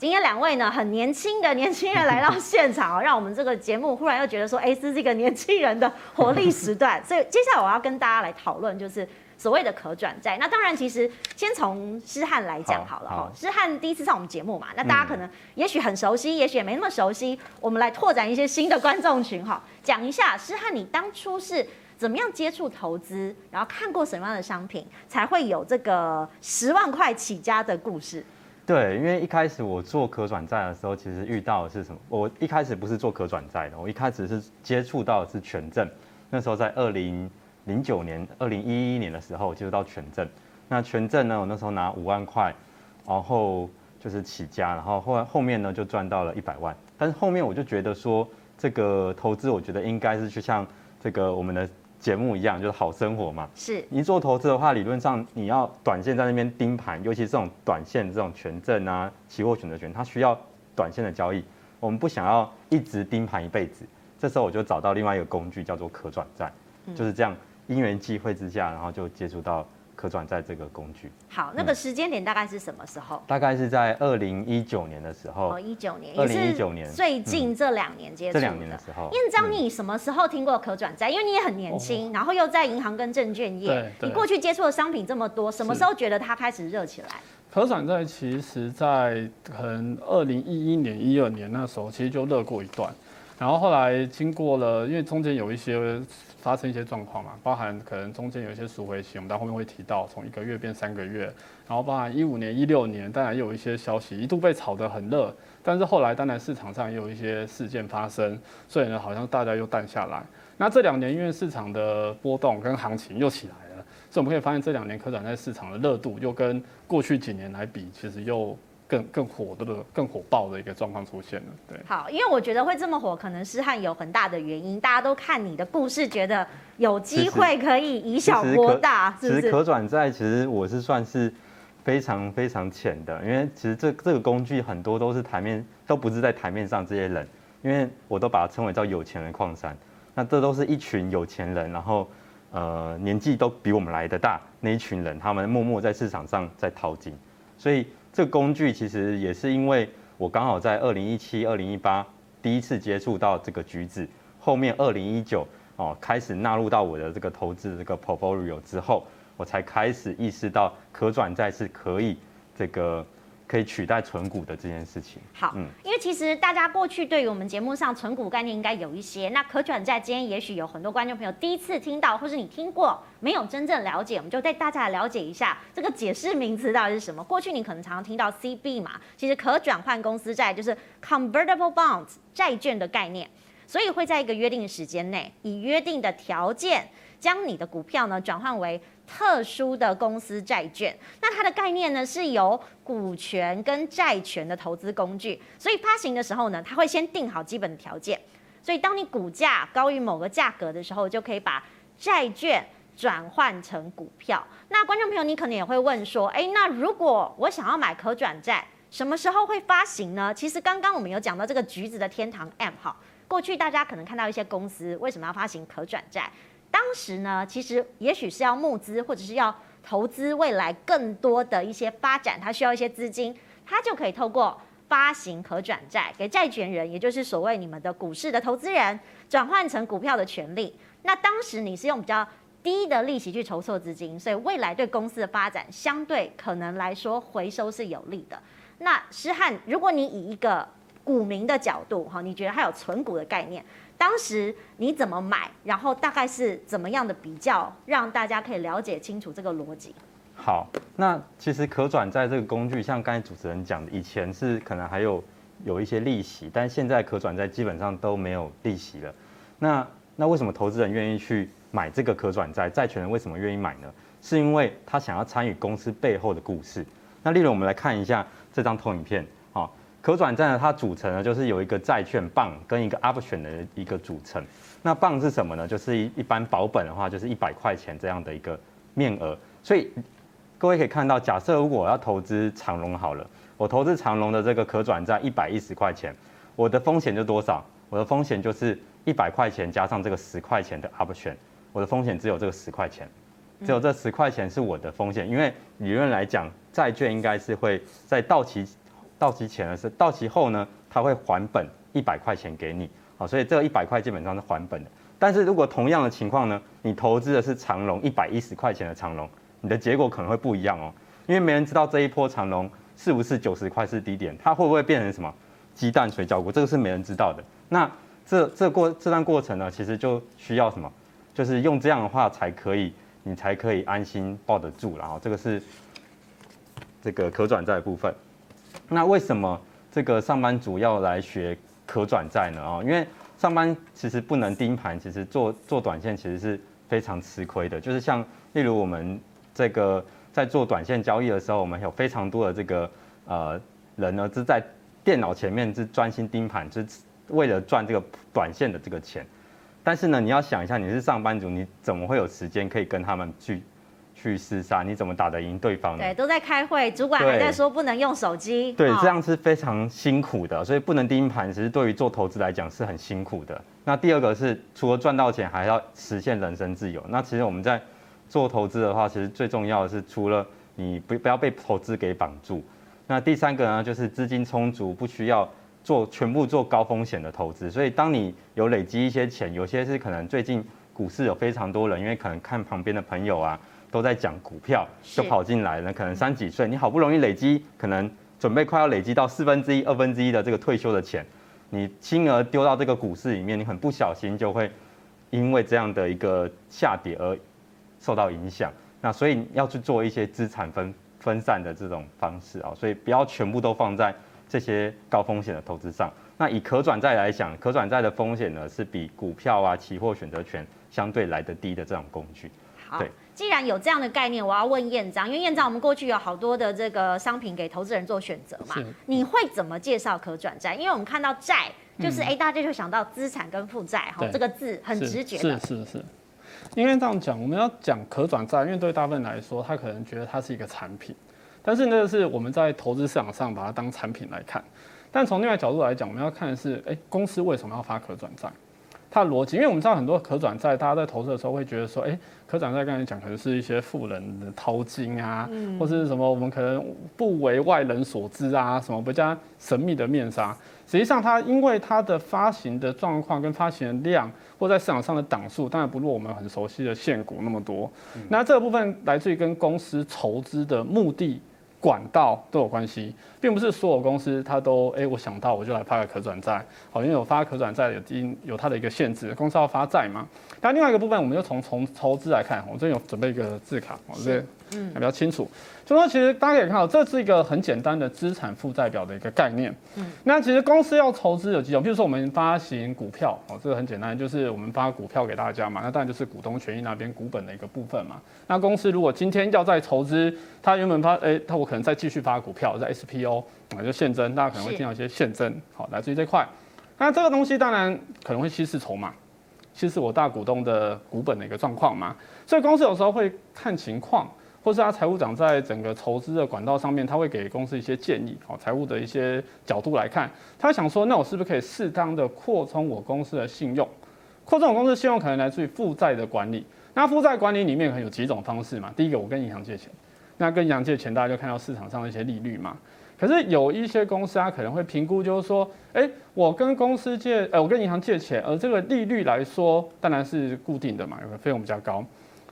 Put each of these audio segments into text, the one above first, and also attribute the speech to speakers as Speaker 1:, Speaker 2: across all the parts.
Speaker 1: 今天两位呢，很年轻的年轻人来到现场哦，让我们这个节目忽然又觉得说，哎，这是一个年轻人的活力时段。所以接下来我要跟大家来讨论，就是所谓的可转债。那当然，其实先从诗翰来讲好了哈。诗翰第一次上我们节目嘛，那大家可能也许很熟悉，也许也没那么熟悉。我们来拓展一些新的观众群哈，讲一下诗翰，你当初是怎么样接触投资，然后看过什么样的商品，才会有这个十万块起家的故事。
Speaker 2: 对，因为一开始我做可转债的时候，其实遇到的是什么？我一开始不是做可转债的，我一开始是接触到的是权证。那时候在二零零九年、二零一一年的时候接触到权证。那权证呢，我那时候拿五万块，然后就是起家，然后后来后面呢就赚到了一百万。但是后面我就觉得说，这个投资我觉得应该是去像这个我们的。节目一样就是好生活嘛。
Speaker 1: 是，
Speaker 2: 你做投资的话，理论上你要短线在那边盯盘，尤其是这种短线这种权证啊、期货选择权，它需要短线的交易。我们不想要一直盯盘一辈子，这时候我就找到另外一个工具，叫做可转债，就是这样因缘际会之下，然后就接触到。可转债这个工具，
Speaker 1: 好，那个时间点大概是什么时候？嗯、
Speaker 2: 大概是在二零一九年的时候。
Speaker 1: 哦，一九年，
Speaker 2: 二零一九年，
Speaker 1: 最近这两年接触的。
Speaker 2: 这两年的时候，
Speaker 1: 燕章，你什么时候听过可转债？因为你也很年轻，然后又在银行跟证券业，你过去接触的商品这么多，什么时候觉得它开始热起来？
Speaker 3: 可转债其实，在可能二零一一年、一二年那时候，其实就热过一段。然后后来经过了，因为中间有一些发生一些状况嘛，包含可能中间有一些赎回期，我们到后面会提到，从一个月变三个月，然后包含一五年、一六年，当然也有一些消息一度被炒得很热，但是后来当然市场上也有一些事件发生，所以呢，好像大家又淡下来。那这两年因为市场的波动跟行情又起来了，所以我们可以发现这两年可转债市场的热度又跟过去几年来比，其实又。更更火的、更火爆的一个状况出现了，对。
Speaker 1: 好，因为我觉得会这么火，可能是和有很大的原因。大家都看你的故事，觉得有机会可以以小博大，是不是？
Speaker 2: 其实可转债，其实我是算是非常非常浅的，因为其实这这个工具很多都是台面，都不是在台面上这些人，因为我都把它称为叫有钱人矿山。那这都是一群有钱人，然后呃年纪都比我们来的大那一群人，他们默默在市场上在淘金，所以。这个工具其实也是因为我刚好在二零一七、二零一八第一次接触到这个橘子，后面二零一九哦开始纳入到我的这个投资这个 portfolio 之后，我才开始意识到可转债是可以这个。可以取代存股的这件事情。
Speaker 1: 好，嗯，因为其实大家过去对于我们节目上存股概念应该有一些，那可转债今天也许有很多观众朋友第一次听到，或是你听过没有真正了解，我们就带大家来了解一下这个解释名词到底是什么。过去你可能常常听到 CB 嘛，其实可转换公司债就是 convertible bonds 债券的概念，所以会在一个约定的时间内，以约定的条件将你的股票呢转换为。特殊的公司债券，那它的概念呢是由股权跟债权的投资工具，所以发行的时候呢，它会先定好基本的条件，所以当你股价高于某个价格的时候，就可以把债券转换成股票。那观众朋友，你可能也会问说，诶，那如果我想要买可转债，什么时候会发行呢？其实刚刚我们有讲到这个橘子的天堂 M 哈，过去大家可能看到一些公司为什么要发行可转债？当时呢，其实也许是要募资，或者是要投资未来更多的一些发展，它需要一些资金，它就可以透过发行可转债给债权人，也就是所谓你们的股市的投资人，转换成股票的权利。那当时你是用比较低的利息去筹措资金，所以未来对公司的发展相对可能来说回收是有利的。那诗翰，如果你以一个股民的角度哈，你觉得它有存股的概念？当时你怎么买？然后大概是怎么样的比较，让大家可以了解清楚这个逻辑。
Speaker 2: 好，那其实可转债这个工具，像刚才主持人讲的，以前是可能还有有一些利息，但现在可转债基本上都没有利息了。那那为什么投资人愿意去买这个可转债？债权人为什么愿意买呢？是因为他想要参与公司背后的故事。那例如我们来看一下这张投影片。可转债呢，它组成呢就是有一个债券棒跟一个 option 的一个组成。那棒是什么呢？就是一一般保本的话，就是一百块钱这样的一个面额。所以各位可以看到，假设如果我要投资长隆好了，我投资长隆的这个可转债一百一十块钱，我的风险就多少？我的风险就是一百块钱加上这个十块钱的 option，我的风险只有这个十块钱，只有这十块钱是我的风险。因为理论来讲，债券应该是会在到期。到期前的是到期后呢，它会还本一百块钱给你，好，所以这一百块基本上是还本的。但是如果同样的情况呢，你投资的是长龙一百一十块钱的长龙，你的结果可能会不一样哦，因为没人知道这一波长龙是不是九十块是低点，它会不会变成什么鸡蛋水饺股，这个是没人知道的。那这这过这段过程呢，其实就需要什么，就是用这样的话才可以，你才可以安心抱得住。然后这个是这个可转债部分。那为什么这个上班族要来学可转债呢？啊，因为上班其实不能盯盘，其实做做短线其实是非常吃亏的。就是像例如我们这个在做短线交易的时候，我们有非常多的这个呃人呢，是在电脑前面是专心盯盘，是为了赚这个短线的这个钱。但是呢，你要想一下，你是上班族，你怎么会有时间可以跟他们去？去厮杀，你怎么打得赢对方呢？
Speaker 1: 对，都在开会，主管还在说不能用手机。
Speaker 2: 对，这样是非常辛苦的，所以不能盯盘，其实对于做投资来讲是很辛苦的。那第二个是，除了赚到钱，还要实现人身自由。那其实我们在做投资的话，其实最重要的是，除了你不不要被投资给绑住。那第三个呢，就是资金充足，不需要做全部做高风险的投资。所以当你有累积一些钱，有些是可能最近股市有非常多人，因为可能看旁边的朋友啊。都在讲股票，就跑进来了。可能三几岁，你好不容易累积，可能准备快要累积到四分之一、二分之一的这个退休的钱，你轻而丢到这个股市里面，你很不小心就会因为这样的一个下跌而受到影响。那所以要去做一些资产分分散的这种方式啊，所以不要全部都放在这些高风险的投资上。那以可转债来讲，可转债的风险呢是比股票啊、期货、选择权相对来得低的这种工具。
Speaker 1: 好。对。既然有这样的概念，我要问燕章，因为燕章我们过去有好多的这个商品给投资人做选择嘛，你会怎么介绍可转债？因为我们看到债，就是哎、嗯，大家就想到资产跟负债哈，这个字很直觉的。
Speaker 3: 是是是，应该这样讲，我们要讲可转债，因为对大部分来说，他可能觉得它是一个产品，但是那个是我们在投资市场上把它当产品来看。但从另外角度来讲，我们要看的是，哎，公司为什么要发可转债？它的逻辑，因为我们知道很多可转债，大家在投资的时候会觉得说，哎，可转债刚才讲可能是一些富人的淘金啊，或是什么我们可能不为外人所知啊，什么比较神秘的面纱。实际上，它因为它的发行的状况跟发行的量，或在市场上的档数，当然不如我们很熟悉的现股那么多。那这个部分来自于跟公司筹资的目的。管道都有关系，并不是所有公司它都哎、我想到我就来发个可转债，好，因为我发可转债有经有它的一个限制，公司要发债嘛。但另外一个部分，我们就从从筹资来看，我这边有准备一个字卡，我这嗯还比较清楚。就说其实大家可以看到，这是一个很简单的资产负债表的一个概念。嗯，那其实公司要筹资有几种，比如说我们发行股票，哦，这个很简单，就是我们发股票给大家嘛，那当然就是股东权益那边股本的一个部分嘛。那公司如果今天要再筹资，它原本发，哎、欸，它我可能再继续发股票，在 SPO 啊，就现增，大家可能会听到一些现增，好，来自于这块。那这个东西当然可能会稀释筹码，稀释我大股东的股本的一个状况嘛。所以公司有时候会看情况。或是他财务长在整个筹资的管道上面，他会给公司一些建议，好，财务的一些角度来看，他想说，那我是不是可以适当的扩充我公司的信用？扩充我公司信用可能来自于负债的管理。那负债管理里面可能有几种方式嘛？第一个，我跟银行借钱，那跟银行借钱，大家就看到市场上的一些利率嘛。可是有一些公司，他可能会评估，就是说，诶，我跟公司借，呃，我跟银行借钱，而这个利率来说，当然是固定的嘛，有个费用比较高。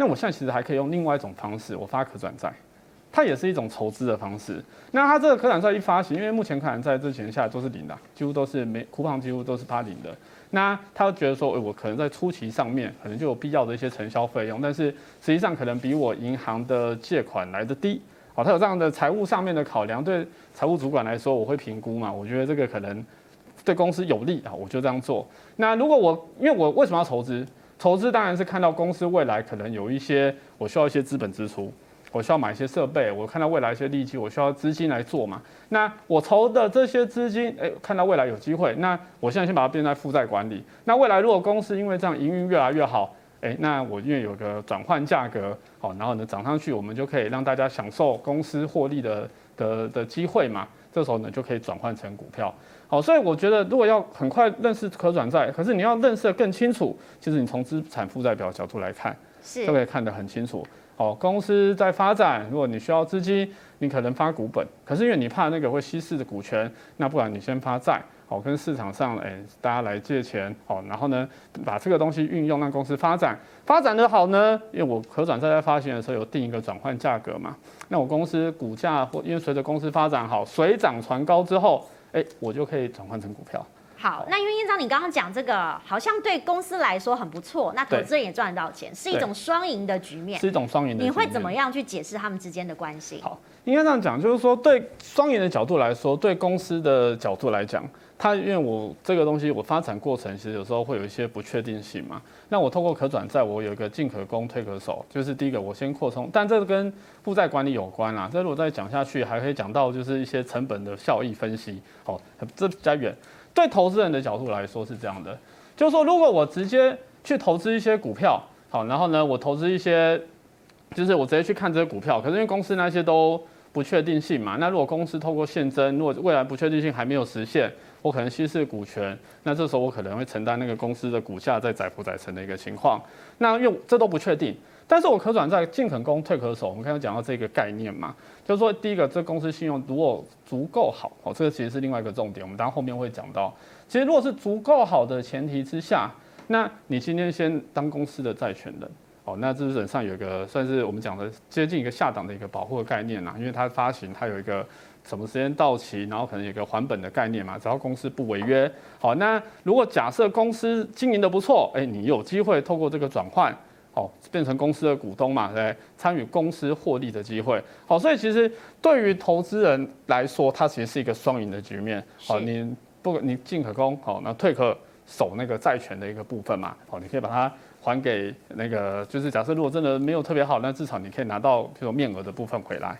Speaker 3: 那我现在其实还可以用另外一种方式，我发可转债，它也是一种筹资的方式。那它这个可转债一发行，因为目前可转债之前下来都是零的，几乎都是没库房，几乎都是发零的。那他觉得说，诶，我可能在初期上面可能就有必要的一些承销费用，但是实际上可能比我银行的借款来的低。好，他有这样的财务上面的考量，对财务主管来说，我会评估嘛，我觉得这个可能对公司有利啊，我就这样做。那如果我因为我为什么要筹资？投资当然是看到公司未来可能有一些我需要一些资本支出，我需要买一些设备，我看到未来一些利基，我需要资金来做嘛。那我筹的这些资金，诶，看到未来有机会，那我现在先把它变在负债管理。那未来如果公司因为这样营运越来越好，诶，那我因为有个转换价格，好，然后呢涨上去，我们就可以让大家享受公司获利的的的机会嘛。这时候呢就可以转换成股票。好，所以我觉得，如果要很快认识可转债，可是你要认识的更清楚，其实你从资产负债表角度来看，是都可以看得很清楚。好，公司在发展，如果你需要资金，你可能发股本，可是因为你怕那个会稀释的股权，那不然你先发债，哦，跟市场上哎大家来借钱，哦，然后呢把这个东西运用让公司发展，发展的好呢，因为我可转债在发行的时候有定一个转换价格嘛，那我公司股价或因为随着公司发展好，水涨船高之后，哎，我就可以转换成股票。
Speaker 1: 好，那因为院长你刚刚讲这个好像对公司来说很不错，那投资人也赚得到钱，是一种双赢的局面。
Speaker 3: 是一种双赢的局面。
Speaker 1: 你会怎么样去解释他们之间的关系？
Speaker 3: 好，应该这样讲，就是说对双赢的角度来说，对公司的角度来讲，它因为我这个东西我发展过程其实有时候会有一些不确定性嘛。那我透过可转债，我有一个进可攻退可守，就是第一个我先扩充，但这个跟负债管理有关啦。这如果再讲下去，还可以讲到就是一些成本的效益分析。好，这比较远。对投资人的角度来说是这样的，就是说，如果我直接去投资一些股票，好，然后呢，我投资一些，就是我直接去看这些股票，可是因为公司那些都不确定性嘛，那如果公司透过现增，如果未来不确定性还没有实现，我可能稀释股权，那这时候我可能会承担那个公司的股价在载浮载沉的一个情况，那用这都不确定。但是我可转债进可攻退可守，我们刚刚讲到这个概念嘛，就是说第一个，这公司信用如果足够好，哦，这个其实是另外一个重点，我们当然后面会讲到。其实如果是足够好的前提之下，那你今天先当公司的债权人，哦，那基本上有一个算是我们讲的接近一个下档的一个保护的概念啦，因为它发行它有一个什么时间到期，然后可能有一个还本的概念嘛，只要公司不违约，好，那如果假设公司经营的不错，哎，你有机会透过这个转换。哦，变成公司的股东嘛，对，参与公司获利的机会。好，所以其实对于投资人来说，它其实是一个双赢的局面。好，你不你进可攻，好，那退可守那个债权的一个部分嘛。好，你可以把它还给那个，就是假设如果真的没有特别好，那至少你可以拿到这种面额的部分回来。